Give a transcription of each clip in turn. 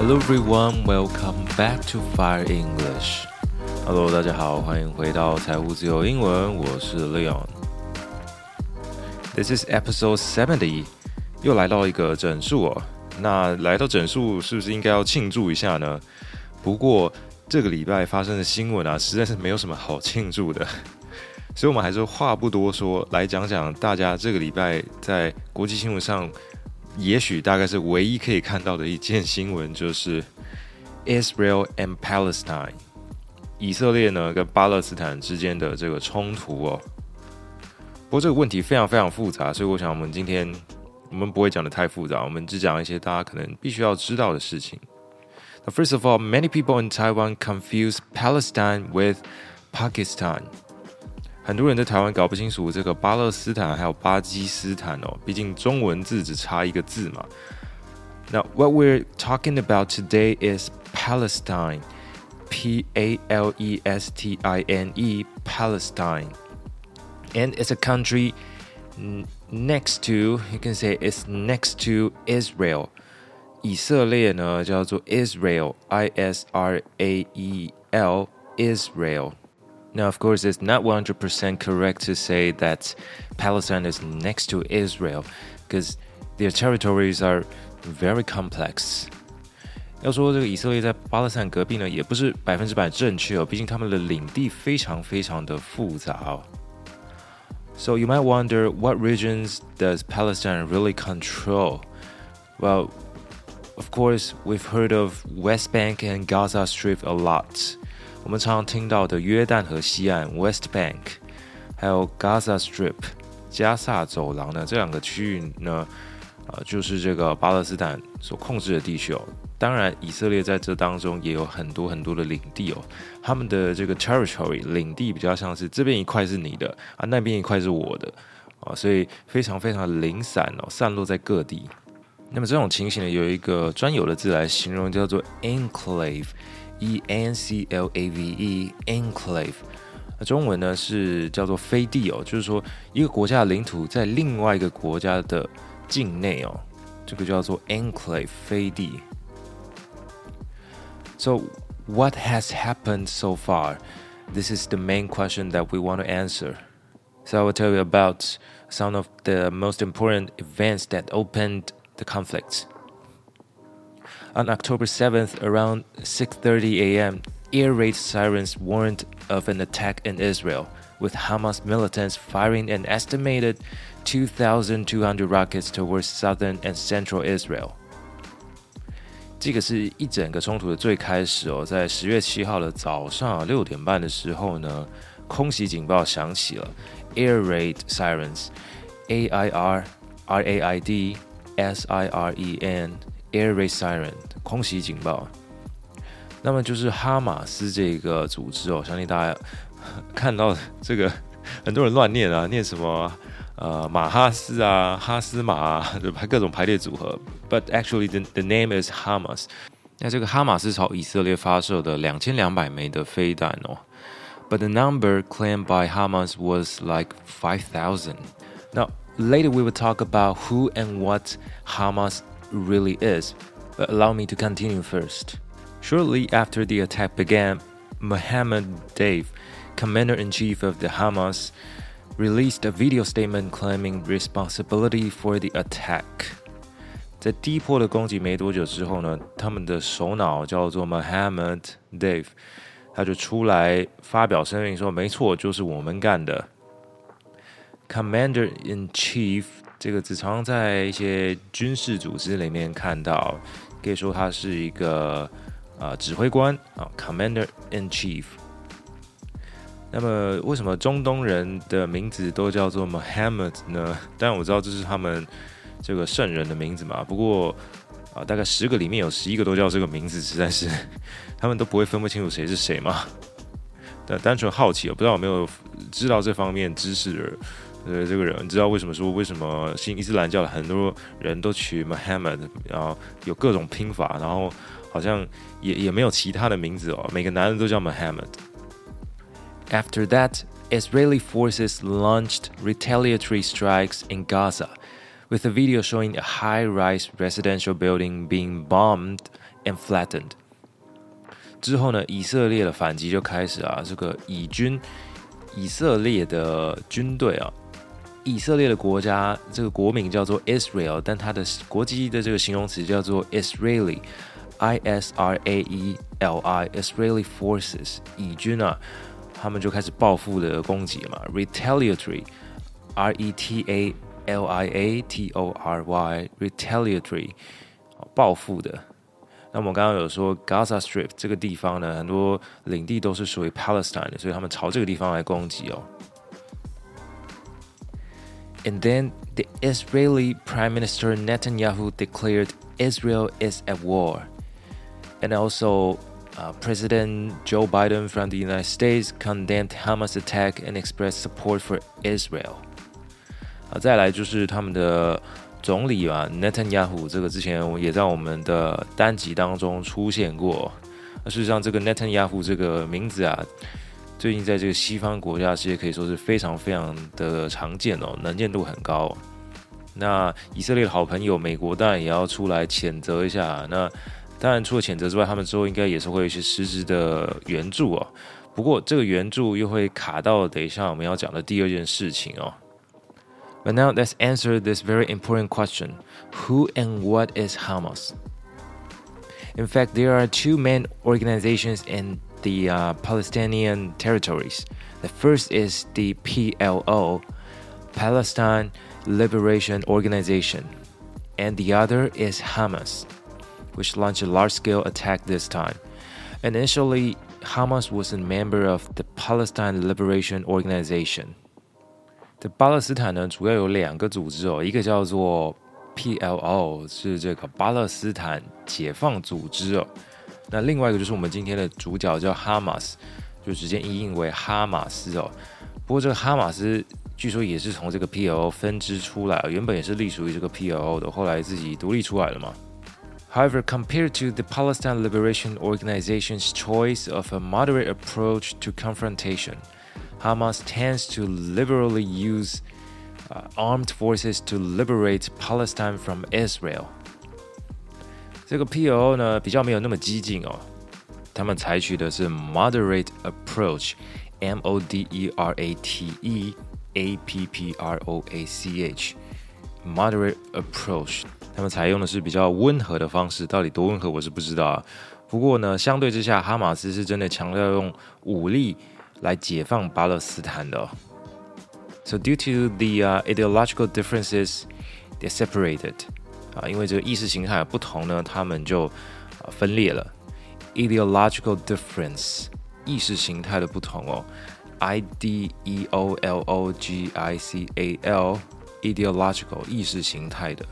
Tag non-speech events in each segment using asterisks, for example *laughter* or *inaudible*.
Hello everyone, welcome back to Fire English. Hello，大家好，欢迎回到财务自由英文，我是 Leon。This is episode seventy，又来到一个整数哦。那来到整数，是不是应该要庆祝一下呢？不过这个礼拜发生的新闻啊，实在是没有什么好庆祝的，*laughs* 所以我们还是话不多说，来讲讲大家这个礼拜在国际新闻上。也许大概是唯一可以看到的一件新闻，就是 Israel and Palestine，以色列呢跟巴勒斯坦之间的这个冲突哦。不过这个问题非常非常复杂，所以我想我们今天我们不会讲的太复杂，我们只讲一些大家可能必须要知道的事情。那 First of all, many people in Taiwan confuse Palestine with Pakistan. 很多人在台湾搞不清楚这个巴勒斯坦还有巴基斯坦哦，毕竟中文字只差一个字嘛。Now, what we're talking about today is Palestine, P A L E S T I N E, Palestine, and it's a country next to, you can say it's next to Israel. 以色列呢叫做 Israel, I S R A E L, Israel. Now, of course, it's not 100% correct to say that Palestine is next to Israel because their territories are very complex. 要说这个以色列在巴勒斯坦隔壁呢，也不是百分之百正确哦，毕竟他们的领地非常非常的复杂哦。So you might wonder what regions does Palestine really control? Well, of course, we've heard of West Bank and Gaza Strip a lot. 我们常常听到的约旦河西岸 （West Bank） 还有 Gaza Strip（ 加萨走廊）呢，这两个区域呢，呃，就是这个巴勒斯坦所控制的地区哦。当然，以色列在这当中也有很多很多的领地哦。他们的这个 territory 领地比较像是这边一块是你的啊，那边一块是我的啊，所以非常非常零散哦，散落在各地。那么这种情形呢，有一个专有的字来形容，叫做 enclave。E N C L A V E，enclave，那中文呢是叫做飞地哦，就是说一个国家的领土在另外一个国家的境内哦，这个叫做 enclave 飞地。So what has happened so far? This is the main question that we want to answer. So I will tell you about some of the most important events that opened the conflict. On October 7th, around 6:30 a.m., air raid sirens warned of an attack in Israel, with Hamas militants firing an estimated 2,200 rockets towards southern and central Israel. 这个是一整个冲突的最开始哦，在十月七号的早上六点半的时候呢，空袭警报响起了，air raid sirens，A I R R A I D S I R E N。 Air raid siren 空袭警报，那么就是哈马斯这个组织哦，相信大家看到这个很多人乱念啊，念什么呃马哈斯啊、哈斯马啊，就排各种排列组合。But *laughs* *laughs* actually the the name is Hamas。那这个哈马斯朝以色列发射的两千两百枚的飞弹哦，But the number claimed by Hamas was like five thousand. Now later we will talk about who and what Hamas really is, but allow me to continue first. Shortly after the attack began, Mohammed Deif, commander in chief of the Hamas, released a video statement claiming responsibility for the attack. 在第一波的攻击没多久之后呢，他们的首脑叫做 Mohammed Deif，他就出来发表声明说：“没错，就是我们干的。” Commander in Chief 这个子常在一些军事组织里面看到，可以说他是一个呃指挥官啊，Commander in Chief。那么为什么中东人的名字都叫做 Muhammad 呢？*laughs* 当然我知道这是他们这个圣人的名字嘛。不过啊，大概十个里面有十一个都叫这个名字，实在是 *laughs* 他们都不会分不清楚谁是谁嘛。但单纯好奇，我不知道有没有知道这方面知识的。呃，这个人，你知道为什么说为什么信伊斯兰教的很多人都取 Muhammad，然后有各种拼法，然后好像也也没有其他的名字哦，每个男人都叫 Muhammad。After that, Israeli forces launched retaliatory strikes in Gaza, with a video showing a high-rise residential building being bombed and flattened。之后呢，以色列的反击就开始啊，这个以军，以色列的军队啊，以色列的国家这个国名叫做 Israel，但它的国际的这个形容词叫做 Israeli，I S R A E L I，Israeli forces，以军啊，他们就开始报复的攻击嘛，retaliatory，R E T A L I A T O R Y，retaliatory，报复的。那我们刚刚有说 Gaza Strip 这个地方呢，很多领地都是属于 Palestine 的，所以他们朝这个地方来攻击哦。And then the Israeli Prime Minister Netanyahu declared Israel is at war. And also, uh, President Joe Biden from the United States condemned Hamas attack and expressed support for Israel. 啊，再来就是他们的总理啊，Netanyahu 这个之前也在我们的单集当中出现过。那事实上，这个 Netanyahu 这个名字啊， 最近在这个西方国家其实可以说是非常非常的常见哦，能见度很高。那以色列的好朋友美国当然也要出来谴责一下。那当然除了谴责之外，他们之后应该也是会有一些实质的援助哦。不过这个援助又会卡到等一下我们要讲的第二件事情哦。But now let's answer this very important question Who and what is Hamas? In fact, there are two main organizations in the uh, Palestinian territories. The first is the PLO, Palestine Liberation Organization, and the other is Hamas, which launched a large scale attack this time. Initially, Hamas was a member of the Palestine Liberation Organization. 这巴勒斯坦呢，主要有两个组织哦，一个叫做 PLO，是这个巴勒斯坦解放组织哦。 那另外一个就是我们今天的主角叫哈马斯，就直接译印为哈马斯哦。不过这个哈马斯据说也是从这个 PLO 分支出来，原本也是隶属于这个 PLO 的，后来自己独立出来了嘛。However, compared to the Palestine Liberation Organization's choice of a moderate approach to confrontation. Hamas tends to liberally use uh, armed forces to liberate Palestine from Israel。 这个 PLO 呢比较没有那么激进哦，他们采取的是 moderate approach，M O D E R A T E A P P R O A C H，moderate approach，他们采用的是比较温和的方式，到底多温和我是不知道啊。不过呢，相对之下，哈马斯是真的强调用武力。来解放巴勒斯坦的。So due to the uh, ideological differences, they're separated. 啊，因为这个意识形态不同呢，他们就啊分裂了。Ideological difference，意识形态的不同哦。I D E O L O G I C A L，ideological 意识形态的。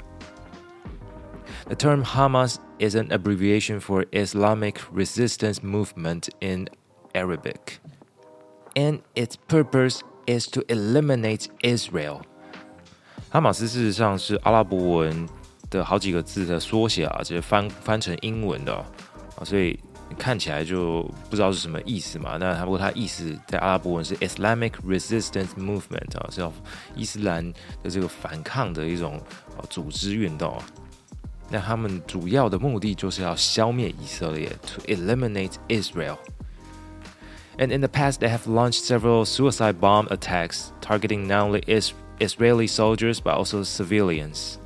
The term Hamas is an abbreviation for Islamic Resistance Movement in Arabic and its purpose is to eliminate Israel。哈马斯事实上是阿拉伯文 的好几个字的缩写啊，直接翻翻成英文的啊，所以看起来就不知道是什么意思嘛。那不过它意思在阿拉伯文是 Islamic Resistance Movement 啊，是要伊斯兰的这个反抗的一种啊组织运动。那他们主要的目的就是要消灭以色列，to eliminate Israel。and in the past they have launched several suicide bomb attacks targeting not only is Israeli soldiers but also civilians。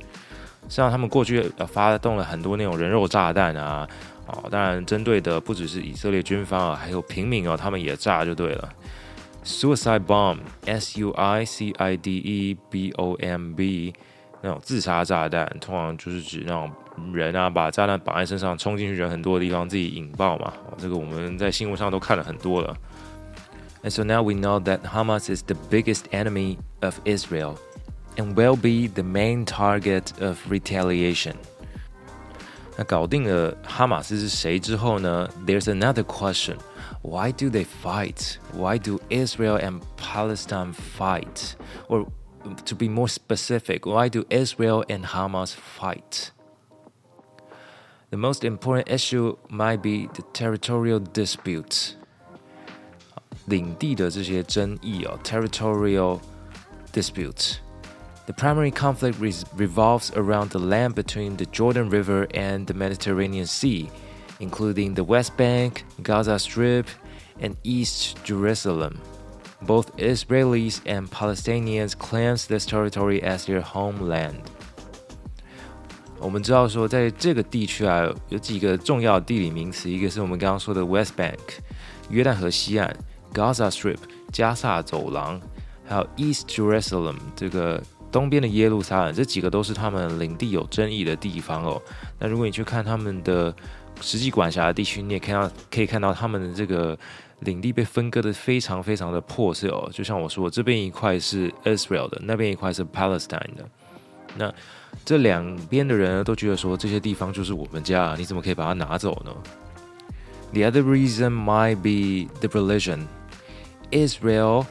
实际上，他们过去呃发动了很多那种人肉炸弹啊，哦，当然针对的不只是以色列军方啊，还有平民哦，他们也炸就对了。Suicide bomb，S U I C I D E B O M B，那种自杀炸弹，通常就是指那种人啊，把炸弹绑在身上，冲进去人很多的地方，自己引爆嘛。这个我们在新闻上都看了很多了。And so now we know that Hamas is the biggest enemy of Israel and will be the main target of retaliation. 那搞定了哈马斯是谁之后呢？There's another question. Why do they fight? Why do Israel and Palestine fight? Or to be more specific, why do Israel and Hamas fight? The most important issue might be the territorial dispute. 领地的这些争议哦，territorial dispute. The primary conflict revolves around the land between the Jordan River and the Mediterranean Sea, including the West Bank, Gaza Strip, and East Jerusalem. Both Israelis and Palestinians claim this territory as their homeland. 我们知道说，在这个地区啊，有几个重要的地理名词，一个是我们刚刚说的 West Bank，约旦河西岸；Gaza Strip，加萨走廊；还有 East Jerusalem，这个 东边的耶路撒冷。这几个都是他们领地有争议的地方哦。那如果你去看他们的实际管辖的地区，你也看到可以看到他们的这个领地被分割的非常非常的破碎哦。就像我说，这边一块是 Israel 的，那边一块是 Palestine 的。那这两边的人都觉得说，这些地方就是我们家，你怎么可以把它拿走呢？The other reason might be the religion. Israel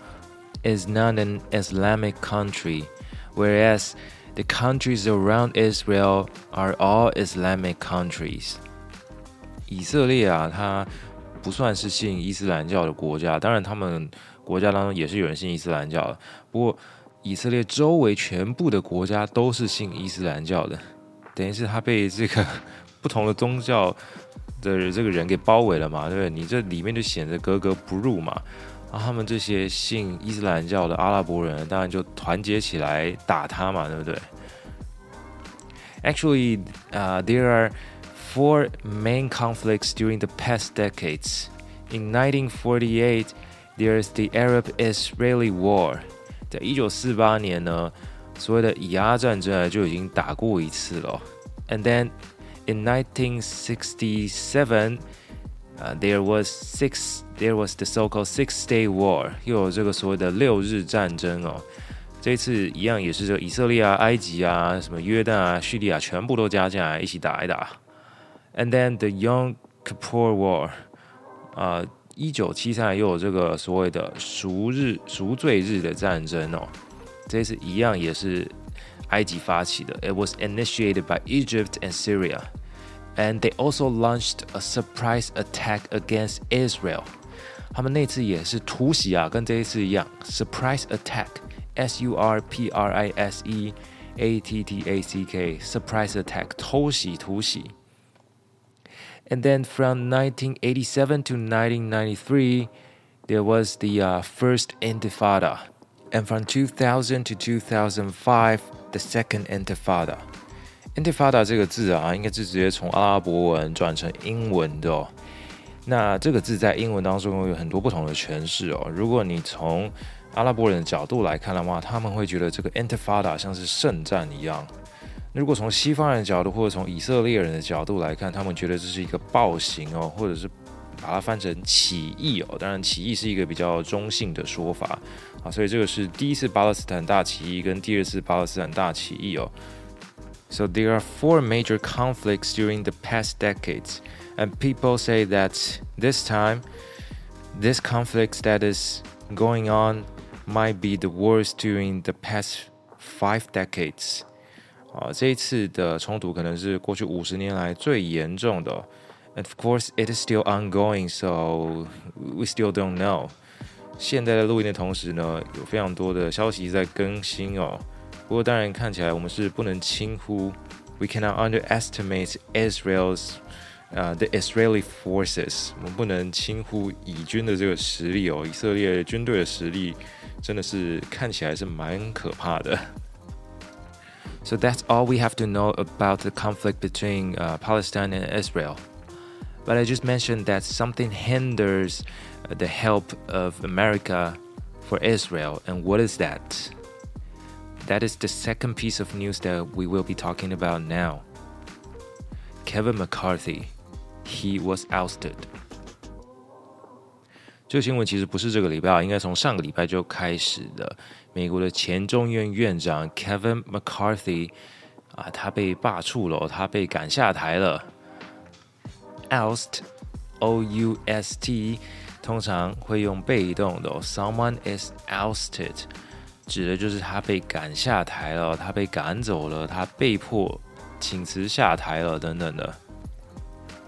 is not an Islamic country, whereas the countries around Israel are all Islamic countries. 以色列啊，它不算是信伊斯兰教的国家，当然他们国家当中也是有人信伊斯兰教的，不过以色列周围全部的国家都是信伊斯兰教的，等于是他被这个 *laughs* 不同的宗教的这个人给包围了嘛，对不对？你这里面就显得格格不入嘛。然后他们这些信伊斯兰教的阿拉伯人，当然就团结起来打他嘛，对不对？Actually, uh, there are four main conflicts during the past decades. In 1948, there's the Arab-Israeli War. 在一九四八年呢，所谓的以阿战争就已经打过一次了。And then in 1967, Uh, there was six, there was the so-called Six-Day War，又有这个所谓的六日战争哦。这次一样也是这个以色列啊、埃及啊、什么约旦啊、叙利亚全部都加进来一起打一打。And then the Yom Kippur War，啊。一九七三年又有这个所谓的赎日赎罪日的战争哦，这次一样也是埃及发起的。It was initiated by Egypt and Syria, and they also launched a surprise attack against Israel. 他们那次也是突袭啊，跟这一次一样，surprise attack，S U R P R I S E A T T A C K，surprise attack，偷袭突袭。And then from 1987 to 1993, there was the uh, first Intifada. And from 2000 to 2005, the second Intifada. Intifada 这个字啊，应该是直接从阿拉伯文转成英文的哦。那这个字在英文当中有很多不同的诠释哦。如果你从阿拉伯人的角度来看的话，他们会觉得这个 Intifada 像是圣战一样。如果从西方人的角度，或者从以色列人的角度来看，他们觉得这是一个暴行哦，或者是把它翻成起义哦。当然，起义是一个比较中性的说法啊，所以这个是第一次巴勒斯坦大起义跟第二次巴勒斯坦大起义哦。So there are four major conflicts during the past decades, and people say that this time, this conflict that is going on might be the worst during the past five decades. 啊，这一次的冲突可能是过去五十年来最严重的。And of course, it is still ongoing, so we still don't know. 现在的录音的同时呢，有非常多的消息在更新哦。 不过当然看起来我们是不能轻忽。We cannot underestimate Israel's 啊，the Israeli forces。我们不能轻忽以军的这个实力哦。以色列军队的实力真的是看起来是蛮可怕的。So that's *laughs* all we have to know about the conflict between uh, Palestine and Israel. But I just mentioned that something hinders uh, the help of America for Israel. And what is that? That is the second piece of news that we will be talking about now. Kevin McCarthy, he was ousted. 这个新闻其实不是这个礼拜啊，应该从上个礼拜就开始的。美国的前众院院长 Kevin McCarthy 啊，他被罢黜了，他被赶下台了。Oust，O U S T，通常会用被动的，Someone is ousted， 指的就是他被赶下台了，他被赶走了，他被迫请辞下台了等等的。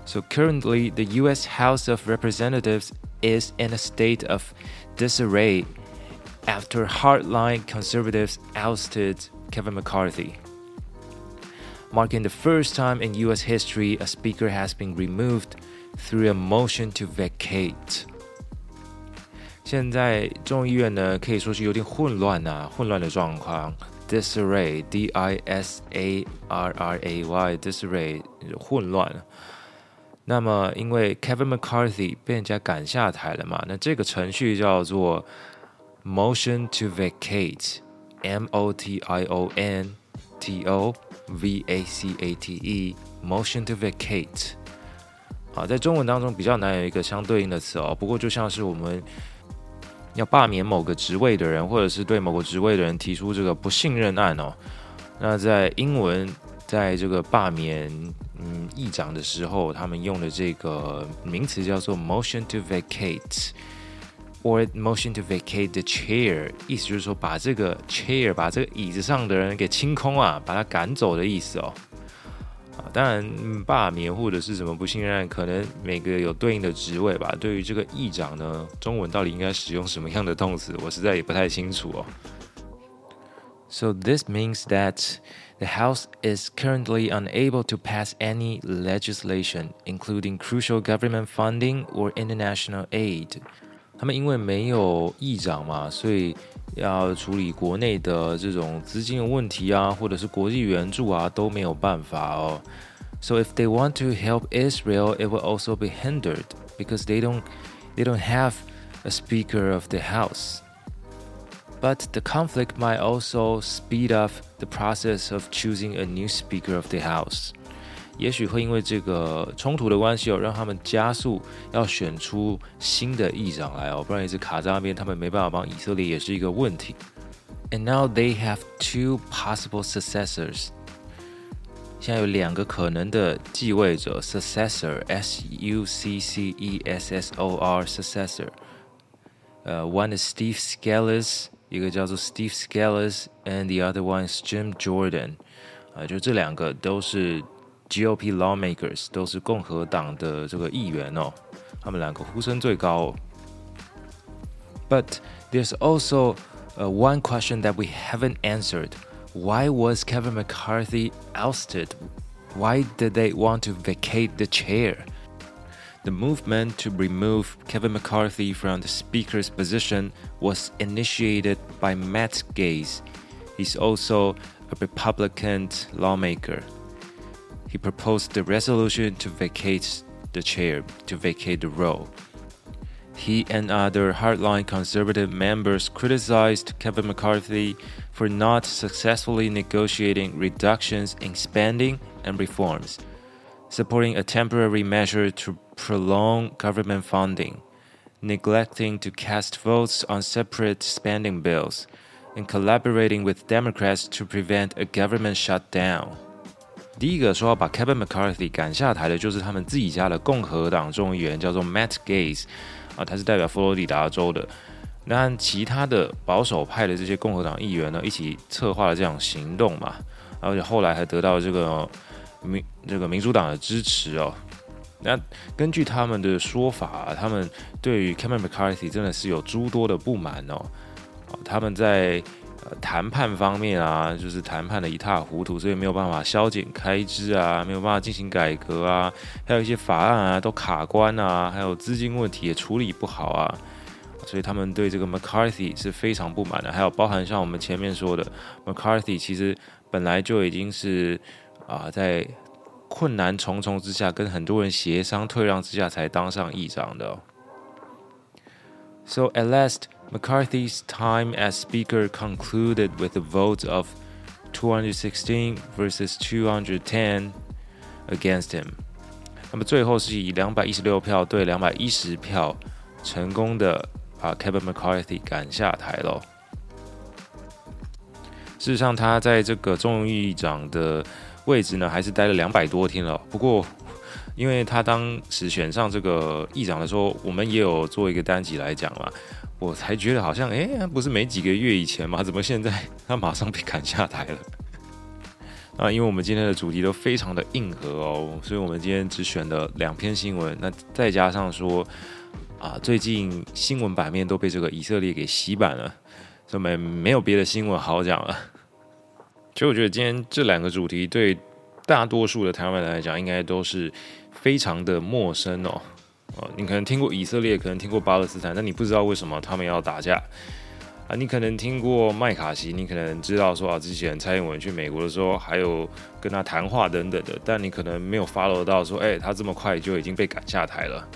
So currently, the U.S. House of Representatives is in a state of disarray after hardline conservatives ousted Kevin McCarthy. Marking the first time in US history a speaker has been removed through a motion to vacate。 现在众议院呢可以说是有点混乱啊，混乱的状况。Disarray，D I S A R R A Y，disarray，混乱。那么，因为 Kevin McCarthy 被人家赶下台了嘛，那这个程序叫做 motion to vacate，M O T I O N T O V A C A T E，motion to vacate。啊，在中文当中比较难有一个相对应的词哦。不过就像是我们要罢免某个职位的人，或者是对某个职位的人提出这个不信任案哦，那在英文。在这个罢免嗯议长的时候，他们用的这个名词叫做 motion to vacate，or motion to vacate the chair，意思就是说把这个 chair 把这个椅子上的人给清空啊，把他赶走的意思哦。啊，当然罢免或者是什么不信任，可能每个有对应的职位吧。对于这个议长呢，中文到底应该使用什么样的动词，我实在也不太清楚哦。So this means that the House is currently unable to pass any legislation, including crucial government funding or international aid. 他们因为没有议长嘛，所以要处理国内的这种资金的问题啊，或者是国际援助啊，都没有办法哦。So if they want to help Israel, it will also be hindered because they don't they don't have a Speaker of the House. But the conflict might also speed up the process of choosing a new Speaker of the House。 也许会因为这个冲突的关系哦，让他们加速要选出新的议长来哦，不然一直卡在那边，他们没办法帮以色列也是一个问题。And now they have two possible successors。现在有两个可能的继位者，successor，S U C C E S S O R，successor。呃，one is Steve Scalise。一个叫做 Steve Scalise，and the other one is Jim Jordan，啊，就这两个都是 GOP lawmakers 都是共和党的这个议员哦，他们两个呼声最高哦。But there's also uh, one question that we haven't answered. Why was Kevin McCarthy ousted? Why did they want to vacate the chair? The movement to remove Kevin McCarthy from the speaker's position was initiated by Matt Gaetz. He's also a Republican lawmaker. He proposed the resolution to vacate the chair, to vacate the role. He and other hardline conservative members criticized Kevin McCarthy for not successfully negotiating reductions in spending and reforms supporting a temporary measure to prolong government funding, neglecting to cast votes on separate spending bills, and collaborating with Democrats to prevent a government shutdown. 第一个说要把 Kevin McCarthy 赶下台的，就是他们自己家的共和党众议员，叫做 Matt Gaetz，啊，他是代表佛罗里达州的。那其他的保守派的这些共和党议员呢，一起策划了这样行动嘛，而且后来还得到这个民这个民主党的支持哦，那根据他们的说法，他们对于 Kevin McCarthy 真的是有诸多的不满哦。他们在谈判方面啊，就是谈判的一塌糊涂，所以没有办法削减开支啊，没有办法进行改革啊，还有一些法案啊都卡关啊，还有资金问题也处理不好啊，所以他们对这个 McCarthy 是非常不满的。还有包含像我们前面说的，McCarthy 其实本来就已经是。啊，在困难重重之下，跟很多人协商退让之下，才当上议长的。So at last, McCarthy's time as Speaker concluded with a vote of 216 versus 210 against him。那么最后是以两百一十六票对两百一十票，成功的把 Kevin McCarthy 赶下台了。事实上，他在这个众议长的位置呢，还是待了两百多天了。不过，因为他当时选上这个议长的时候，我们也有做一个单集来讲嘛，我才觉得好像，哎，不是没几个月以前吗，怎么现在他马上被砍下台了？*laughs* 啊，因为我们今天的主题都非常的硬核哦，所以我们今天只选了两篇新闻。那再加上说，啊，最近新闻版面都被这个以色列给洗版了，所以没没有别的新闻好讲了。其实我觉得今天这两个主题对大多数的台湾人来讲，应该都是非常的陌生哦。哦，你可能听过以色列，可能听过巴勒斯坦，但你不知道为什么他们要打架啊？你可能听过麦卡锡，你可能知道说啊，之前蔡英文去美国的时候，还有跟他谈话等等的，但你可能没有 follow 到说，哎，他这么快就已经被赶下台了。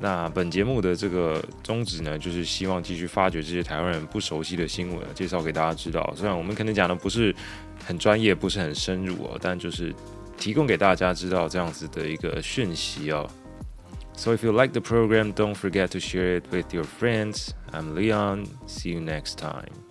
那本节目的这个宗旨呢，就是希望继续发掘这些台湾人不熟悉的新闻，介绍给大家知道。虽然我们可能讲的不是很专业，不是很深入哦，但就是提供给大家知道这样子的一个讯息哦。So if you like the program, don't forget to share it with your friends. I'm Leon. See you next time.